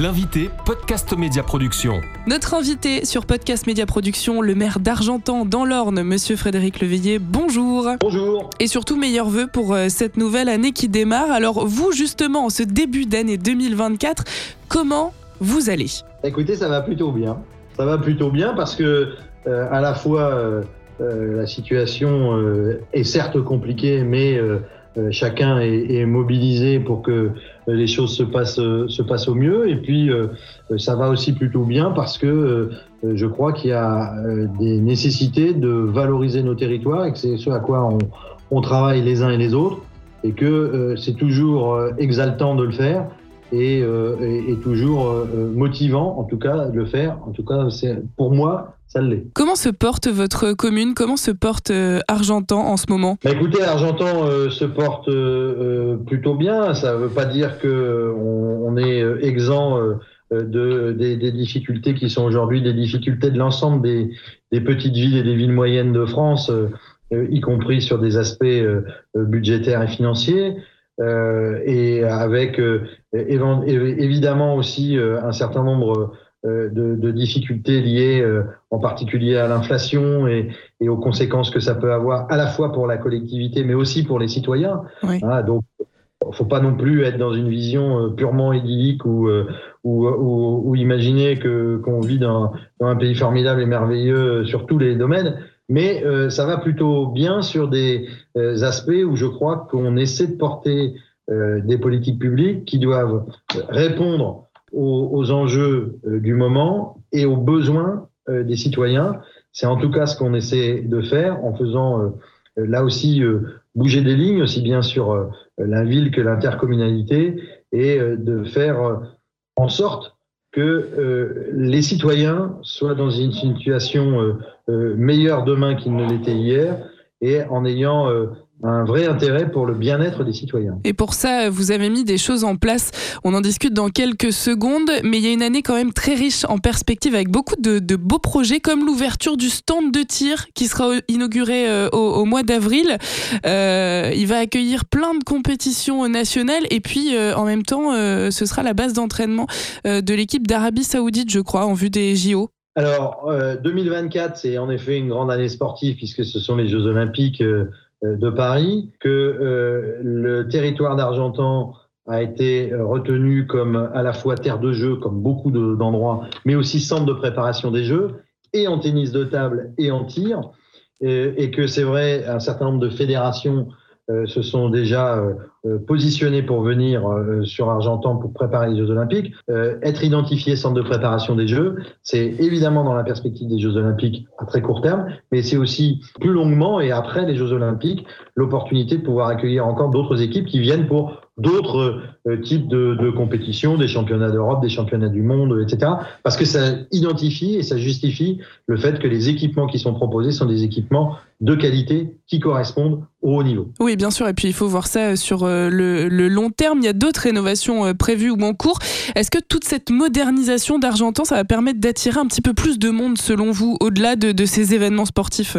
L'invité Podcast Média Production. Notre invité sur Podcast Média Production, le maire d'Argentan dans l'Orne, monsieur Frédéric Leveillé, bonjour. Bonjour. Et surtout, meilleurs vœux pour euh, cette nouvelle année qui démarre. Alors, vous, justement, en ce début d'année 2024, comment vous allez? Écoutez, ça va plutôt bien. Ça va plutôt bien parce que, euh, à la fois, euh, la situation est certes compliquée, mais euh, chacun est, mobilisé pour que les choses se passent, euh, se passent au mieux. Et puis, ça va aussi plutôt bien parce que je crois qu'il y a des nécessités de valoriser nos territoires et que c'est ce à quoi on, on, travaille les uns et les autres et que c'est toujours exaltant de le faire. Et, et, et toujours motivant, en tout cas, de le faire. En tout cas, c'est pour moi, ça l'est. Comment se porte votre commune? Comment se porte euh, Argentan en ce moment? Bah Écoutez, Argentan euh, se porte euh, plutôt bien. Ça ne veut pas dire qu'on on est exempt de, des, des, difficultés qui sont aujourd'hui des difficultés de l'ensemble des, des, petites villes et des villes moyennes de France, y compris sur des aspects budgétaires et financiers. Et avec évidemment aussi un certain nombre euh, de, de, difficultés liées euh, en particulier à l'inflation et, et, aux conséquences que ça peut avoir à la fois pour la collectivité mais aussi pour les citoyens. Oui. Hein, donc, faut pas non plus être dans une vision euh, purement idyllique ou, ou, ou, ou imaginer que qu'on vit dans, dans, un pays formidable et merveilleux sur tous les domaines. Mais euh, ça va plutôt bien sur des aspects où je crois qu'on essaie de porter euh, des politiques publiques qui doivent répondre aux, aux enjeux euh, du moment et aux besoins euh, des citoyens. C'est en tout cas ce qu'on essaie de faire en faisant euh, là aussi bouger des lignes, aussi bien sur la ville que l'intercommunalité, et de faire en sorte que les citoyens soient dans une situation meilleure demain qu'ils ne l'étaient hier, et en ayant un vrai intérêt pour le bien-être des citoyens. Et pour ça, vous avez mis des choses en place. On en discute dans quelques secondes, mais il y a une année quand même très riche en perspectives avec beaucoup de, de beaux projets comme l'ouverture du stand de tir qui sera inauguré euh, au, au, mois d'avril. Euh, il va accueillir plein de compétitions nationales et puis euh, en même temps, euh, ce sera la base d'entraînement de l'équipe d'Arabie Saoudite, je crois, en vue des JO. Alors, 2024, c'est en effet une grande année sportive puisque ce sont les Jeux Olympiques de Paris, que euh, le territoire d'Argentan a été euh, retenu comme à la fois terre de jeu, comme beaucoup d'endroits, mais aussi centre de préparation des jeux, et en tennis de table et en tir, et, que c'est vrai, un certain nombre de fédérations euh, se sont déjà euh, positionnés pour venir sur Argentan pour préparer les Jeux Olympiques. être identifié centre de préparation des Jeux, c'est évidemment dans la perspective des Jeux Olympiques à très court terme, mais c'est aussi plus longuement et après les Jeux Olympiques l'opportunité de pouvoir accueillir encore d'autres équipes qui viennent pour d'autres euh, types de, de, compétitions, des championnats d'Europe, des championnats du monde, etc. Parce que ça identifie et ça justifie le fait que les équipements qui sont proposés sont des équipements de qualité qui correspondent au haut niveau. Oui, bien sûr. Et puis il faut voir ça sur euh, le, le long terme. Il y a d'autres rénovations euh, prévues ou en cours. Est-ce que toute cette modernisation d'Argentan, ça va permettre d'attirer un petit peu plus de monde, selon vous, au-delà de, de ces événements sportifs?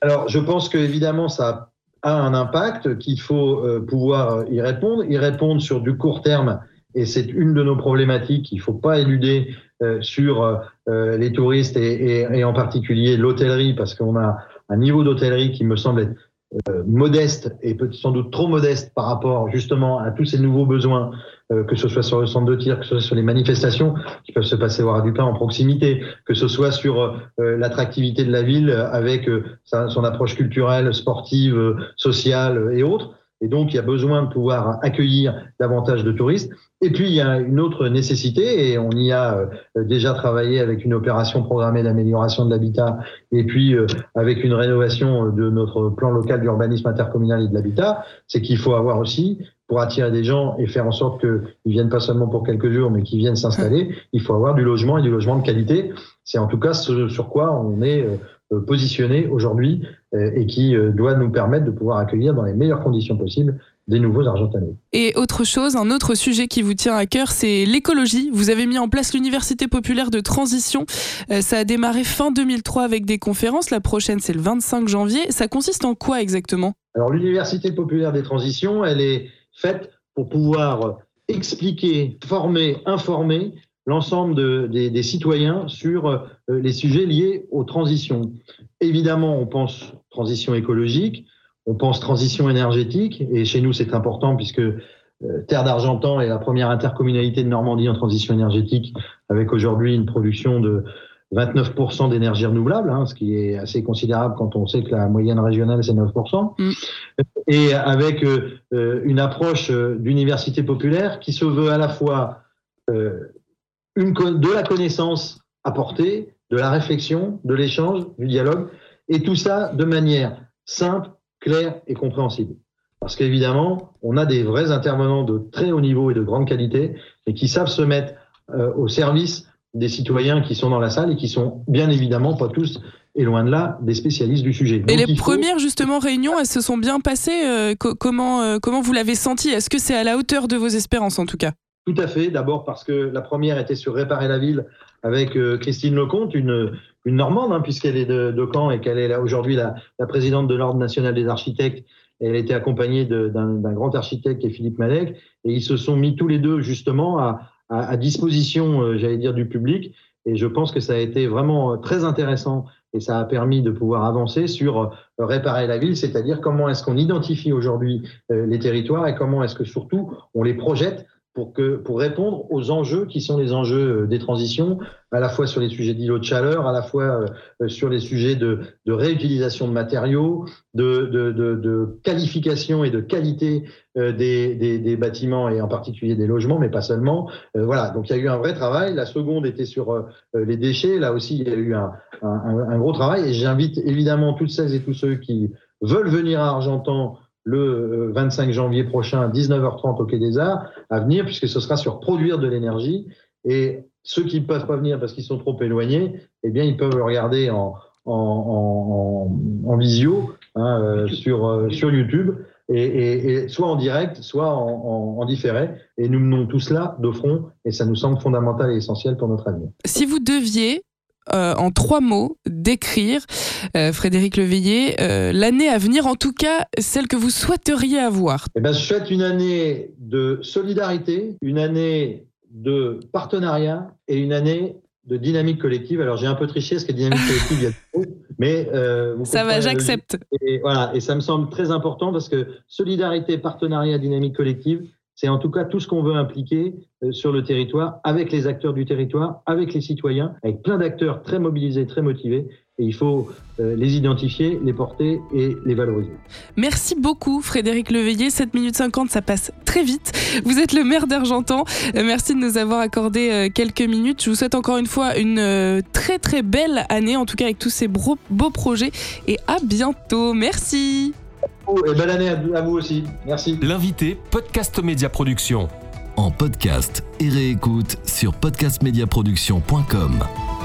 Alors, je pense que évidemment, ça a un impact, qu'il faut euh, pouvoir y répondre, y répondre sur du court terme. Et c'est une de nos problématiques qu'il ne faut pas éluder euh, sur euh, les touristes et, et en particulier l'hôtellerie, parce qu'on a un niveau d'hôtellerie qui me semble être euh, modeste et peut sans doute trop modeste par rapport justement à tous ces nouveaux besoins, euh, que ce soit sur le centre de tir, que ce soit sur les manifestations qui peuvent se passer voir du pain en proximité, que ce soit sur euh, l'attractivité de la ville avec son approche culturelle, sportive, sociale et autres. Et donc, il y a besoin de pouvoir accueillir davantage de touristes. Et puis, il y a une autre nécessité, et on y a euh, déjà travaillé avec une opération programmée d'amélioration de l'habitat, et puis euh, avec une rénovation de notre plan local d'urbanisme intercommunal et de l'habitat, c'est qu'il faut avoir aussi, pour attirer des gens et faire en sorte qu'ils viennent pas seulement pour quelques jours, mais qu'ils viennent s'installer, il faut avoir du logement et du logement de qualité. C'est en tout cas ce sur quoi on est euh, positionné aujourd'hui et qui doit nous permettre de pouvoir accueillir dans les meilleures conditions possibles des nouveaux Argentanais. Et autre chose, un autre sujet qui vous tient à cœur, c'est l'écologie. Vous avez mis en place l'Université populaire de transition. Euh, ça a démarré fin 2003 avec des conférences. La prochaine, c'est le 25 janvier. Ça consiste en quoi exactement? Alors l'Université populaire des transitions, elle est faite pour pouvoir expliquer, former, informer l'ensemble des, citoyens sur euh, les sujets liés aux transitions. Évidemment, on pense transition écologique, on pense transition énergétique, et chez nous c'est important puisque euh, Terre d'Argentan est la première intercommunalité de Normandie en transition énergétique, avec aujourd'hui une production de 29% d'énergie renouvelable, hein, ce qui est assez considérable quand on sait que la moyenne régionale c'est 9%, mm. et avec euh, une approche d'université populaire qui se veut à la fois une, de la connaissance apportée, de la réflexion, de l'échange, du dialogue, et tout ça de manière simple, claire et compréhensible. Parce qu'évidemment, on a des vrais intervenants de très haut niveau et de grande qualité, et qui savent se mettre euh, au service des citoyens qui sont dans la salle et qui sont bien évidemment pas tous et loin de là des spécialistes du sujet. et les premières justement réunions, elles se sont bien passées. Euh, comment euh, comment vous l'avez senti? Est-ce que c'est à la hauteur de vos espérances en tout cas? Tout à fait. D'abord parce que la première était sur Réparer la ville avec euh, Christine Lecomte, une, une Normande, hein, puisqu'elle est de, de, Caen et qu'elle est aujourd'hui la, la, présidente de l'Ordre national des architectes. Elle était accompagnée d'un grand architecte qui est Philippe Malek. Et ils se sont mis tous les deux justement à, à, à disposition, euh, j'allais dire, du public. Et je pense que ça a été vraiment euh, très intéressant et ça a permis de pouvoir avancer sur réparer la ville, c'est-à-dire comment est-ce qu'on identifie aujourd'hui les territoires et comment est-ce que surtout on les projette pour, que, pour répondre aux enjeux qui sont les enjeux euh, des transitions, à la fois sur les sujets d'îlots de chaleur, à la fois euh, euh, sur les sujets de, de réutilisation de matériaux, de, de, de, qualification et de qualité des, des, des, bâtiments et en particulier des logements, mais pas seulement. voilà, donc il y a eu un vrai travail. La seconde était sur les déchets. Là aussi, il y a eu un, un, un gros travail. Et j'invite évidemment toutes celles et tous ceux qui veulent venir à Argentan le 25 euh, janvier prochain à 19h30 au Quai des Arts à venir, puisque ce sera sur produire de l'énergie. Et ceux qui ne peuvent pas venir parce qu'ils sont trop éloignés, eh bien, ils peuvent le regarder en, en, en, visio hein, euh, sur, euh, sur YouTube, et, et, soit en direct, soit en, en, différé. Et nous menons tout cela de front, et ça nous semble fondamental et essentiel pour notre avenir. Si vous deviez euh, en trois mots décrire, euh, Frédéric Leveillé, euh, l'année à venir, en tout cas celle que vous souhaiteriez avoir eh ben, Je souhaite une année de solidarité, une année de partenariat et une année de dynamique collective. Alors j'ai un peu triché parce que dynamique collective, il y a deux mais ça va, j'accepte. Et voilà, et ça me semble très important parce que solidarité, partenariat, dynamique collective, c'est en tout cas tout ce qu'on veut impliquer euh, sur le territoire, avec les acteurs du territoire, avec les citoyens, avec plein d'acteurs très mobilisés, très motivés. Et il faut euh, les identifier, les porter et les valoriser. Merci beaucoup Frédéric Leveillé. 7 minutes 50, ça passe très vite. Vous êtes le maire d'Argentan. Euh, merci de nous avoir accordé quelques minutes. Je vous souhaite encore une fois une très très belle année, en tout cas avec tous ces beaux projets. Et à bientôt. Merci. Année à vous aussi. Merci. L'invité Podcast Média Production. En podcast et réécoute sur podcastmediaproduction.com.